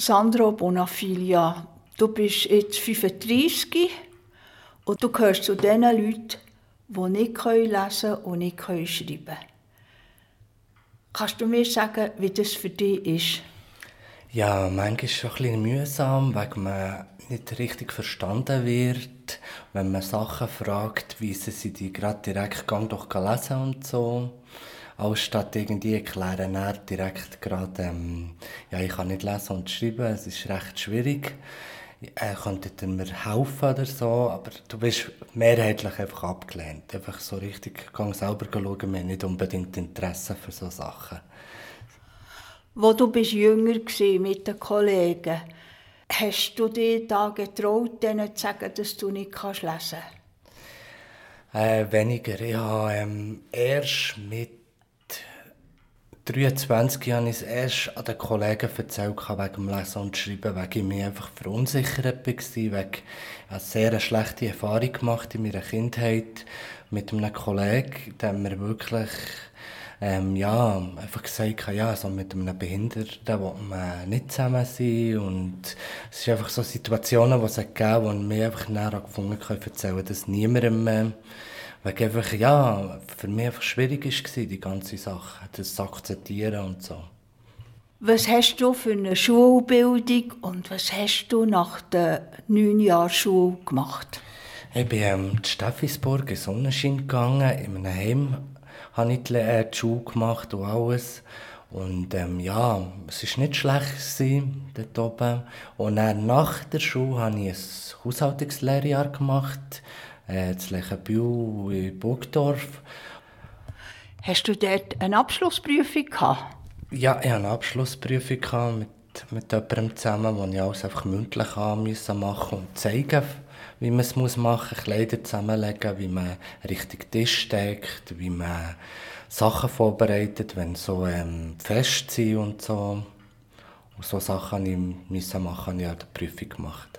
Sandro Bonafilia, du bist jetzt 35 und du gehörst zu den Leuten, die nicht lesen und nicht schreiben können. Kannst du mir sagen, wie das für dich ist? Ja, manchmal ist es ein bisschen mühsam, weil man nicht richtig verstanden wird, wenn man Sachen fragt, wie sie die gerade direkt gang doch lesen und so. Anstatt irgendwie erklären, er direkt gerade, ähm, ja, ich kann nicht lesen und schreiben, es ist recht schwierig. Äh, könntet ihr mir helfen oder so, aber du bist mehrheitlich einfach abgelehnt. Einfach so richtig, gang selber schauen, wir haben nicht unbedingt Interesse für so Sachen. Wo du bist jünger mit den Kollegen, hast du dir da getraut, denen zu sagen, dass du nicht kannst lesen kannst? Äh, weniger. Ich habe ähm, erst mit 23 habe ich es erst an den Kollegen erzählt, wegen dem Lesen und Schreiben, weil ich mich einfach verunsichert war, weil eine sehr schlechte Erfahrung gemacht in meiner Kindheit mit einem Kollegen, der mir wirklich ähm, ja, einfach gesagt habe, ja, so mit einem Behinderten will man nicht zusammen sein und es sind einfach so Situationen, die es gegeben wo mir einfach näher gefunden habe, erzählen, dass niemandem äh, weil einfach, ja, für mich einfach schwierig war, die ganze Sache, das zu akzeptieren und so. Was hast du für eine Schulbildung und was hast du nach der neun Jahren Schule gemacht? Ich bin ähm, in Steffisburg in Sonnenschein gegangen, in einem Heim habe ich die, äh, die Schule gemacht und alles. Und ähm, ja, es war nicht schlecht gewesen, dort oben. Und dann nach der Schule habe ich ein Haushaltungslehrjahr gemacht äh, in Lechenbühl in Burgdorf. Hast du dort eine Abschlussprüfung gehabt? Ja, ich hatte eine Abschlussprüfung mit, mit jemandem zusammen, wo ich alles einfach mündlich machen und zeigen wie man es machen muss, Kleider zusammenlegen, wie man richtig Tisch deckt, wie man Sachen vorbereitet, wenn so ähm, Fest sind und so. Und so Sachen musste ich machen, habe ich an der Prüfung gemacht.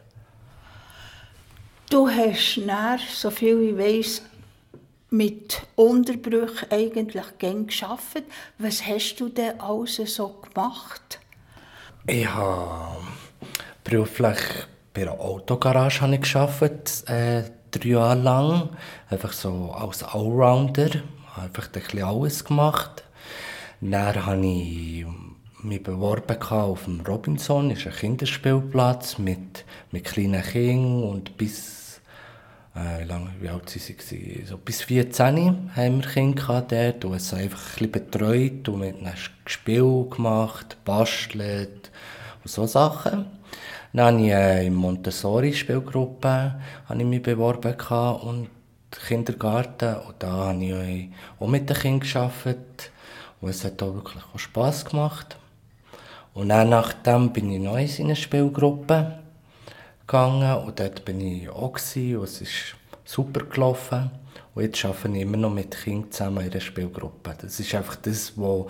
Du hast nach, so viel ich weiß, mit Unterbrüchen eigentlich gern geschafft. Was hast du denn alles so gemacht? Ich habe beruflich bei einer Autogarage habe äh, drei Jahre lang. Einfach so als Allrounder. Einfach ein bisschen alles gemacht. Dann habe ich mich beworben auf dem Robinson, das ist ein Kinderspielplatz mit, mit kleinen Kindern und bis äh, wie, wie alt waren sie? So bis 14 haben wir Kinder dort und es einfach ein bisschen betreut und mit einem Spiel gemacht, bastelt und so Sachen. Dann habe ich äh, in Montessori-Spielgruppe beworben und Kindergarten und da habe ich auch mit den Kindern gearbeitet und es hat auch wirklich auch Spass gemacht. Und dann nachdem bin ich neu in eine Spielgruppe gegangen und dort bin ich auch gewesen, und es ist super gelaufen. Und jetzt arbeite ich immer noch mit Kindern zusammen in der Spielgruppe. Das ist einfach das, wo,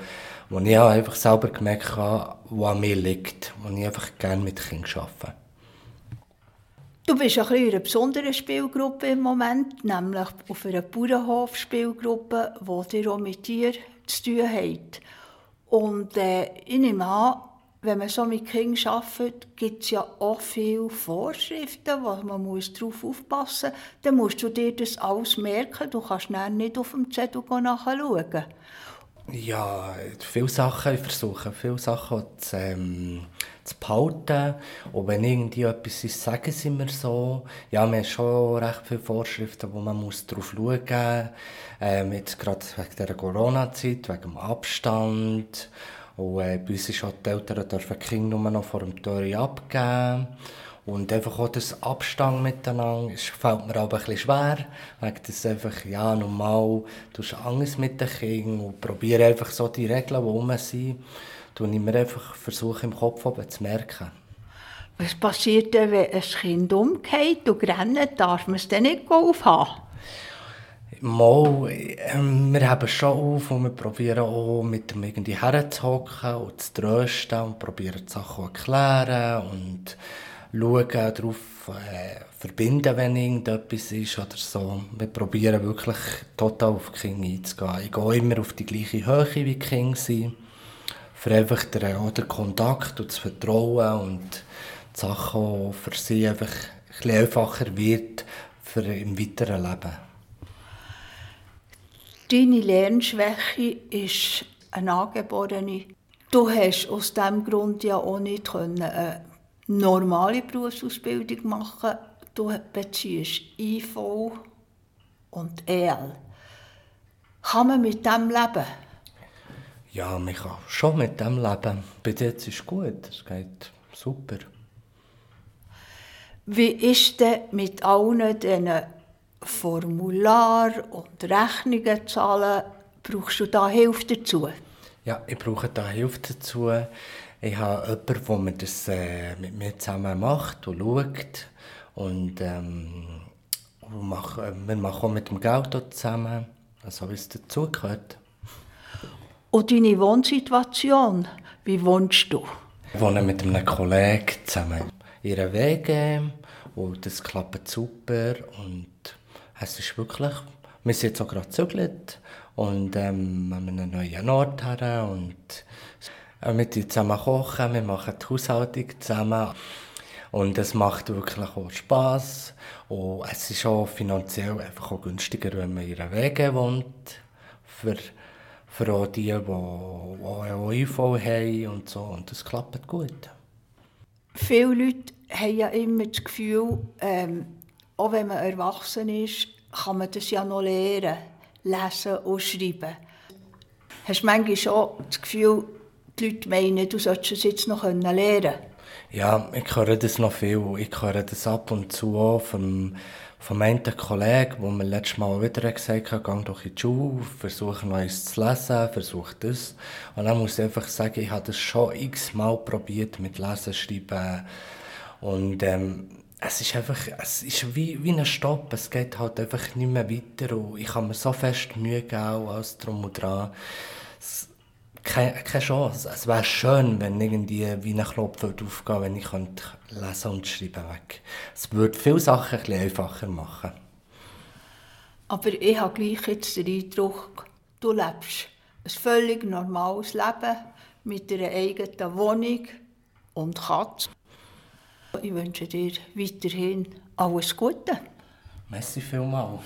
wo ich einfach selber gemerkt habe, was an mir liegt, wo ich einfach gerne mit Kindern arbeite. Du bist ein in einer besonderen Spielgruppe im Moment, nämlich auf einer Bauernhof-Spielgruppe, die dir auch mit dir zu tun hat. Und äh, ich nehme an, wenn man so mit Kindern arbeitet, gibt es ja auch viele Vorschriften, wo man muss darauf aufpassen muss. Dann musst du dir das alles merken. Du kannst dann nicht auf dem Zettel nachschauen. Ja, viele Sachen, ich versuche viele Sachen zu, ähm, zu behalten. Und wenn irgendwie etwas ist, sagen sie mir so. Ja, wir haben schon recht viele Vorschriften, wo man muss darauf schauen muss. Ähm, jetzt gerade wegen der Corona-Zeit, wegen dem Abstand. Und äh, bei uns ist halt die Eltern dürfen die Kinder nur noch vor dem Tor abgeben. Und einfach auch das Abstand miteinander, es fällt mir aber ein bisschen schwer, weil das einfach, ja, normal, du hast Angst mit den Kindern und probiere einfach so die Regeln, die rum sind, tue ich mir einfach versuche im Kopf zu merken. Was passiert denn, wenn ein Kind umgeht und rennt, darf man es dann nicht aufhaben? Mal, ähm, wir haben schon auf und wir probieren auch mit dem irgendwie herzuhocken und zu trösten und probieren die Sachen zu erklären und schauen darauf, äh, verbinden, wenn irgendetwas ist oder so. Wir probieren wirklich total auf die Kinder einzugehen. Ich gehe immer auf die gleiche Höhe wie die Kinder sind. für einfach den, auch den Kontakt und das Vertrauen und die Sachen für sie einfach ein bisschen einfacher wird für im weiteren Leben. Deine Lernschwäche ist eine angeborene. Du hast aus diesem Grund ja auch nicht eine normale Berufsausbildung machen Du beziehst IV und EL. Kann man mit dem leben? Ja, man kann schon mit dem leben. Bis jetzt ist es gut, es geht super. Wie ist denn mit allen diesen Formular und Rechnungen zahlen? Brauchst du da Hilfe dazu? Ja, ich brauche da Hilfe dazu. Ich habe jemanden, der mir das äh, mit mir zusammen macht und schaut. Und ähm, wir machen, wir machen auch mit dem Geld zusammen, so wie es dazugehört. Und deine Wohnsituation, wie wohnst du? Ich wohne mit einem Kollegen zusammen. Ihre Wege und das klappt super und es ist wirklich, wir sind jetzt auch gerade gezügelt und ähm, haben einen neuen Ort her und äh, wir zusammen kochen, wir machen die Haushaltung zusammen und es macht wirklich auch Spass und es ist auch finanziell einfach auch günstiger, wenn man in Wege wohnt für für auch die, die, die IV haben und so. Und das klappt gut. Viele Leute haben ja immer das Gefühl, ähm, auch wenn man erwachsen ist, kann man das ja noch lernen, lesen und schreiben. Hast du manchmal schon das Gefühl, die Leute meinen, du solltest es jetzt noch lernen können? Ja, ich höre das noch viel. Ich höre das ab und zu auch vom vom einen Kollegen, der mir letztes Mal wieder gesagt hat, geh doch in die Schule, versuche Neues zu lesen, versuche das. Und dann muss ich einfach sagen, ich habe das schon x-mal probiert mit Lesen, Schreiben. Und ähm, es ist einfach, es ist wie, wie ein Stopp, es geht halt einfach nicht mehr weiter und ich habe mir so fest Mühe gegeben, als drum und dran. Es, keine, keine Chance. Es wäre schön, wenn irgendwie wie ein Knopf aufgehen wenn ich könnte lesen und schreiben weg. Es würde viele Sachen ein einfacher machen. Aber ich habe gleich jetzt den Eindruck, du lebst ein völlig normales Leben mit einer eigenen Wohnung und Katze. Ich wünsche dir weiterhin alles Gute. Merci vielmals.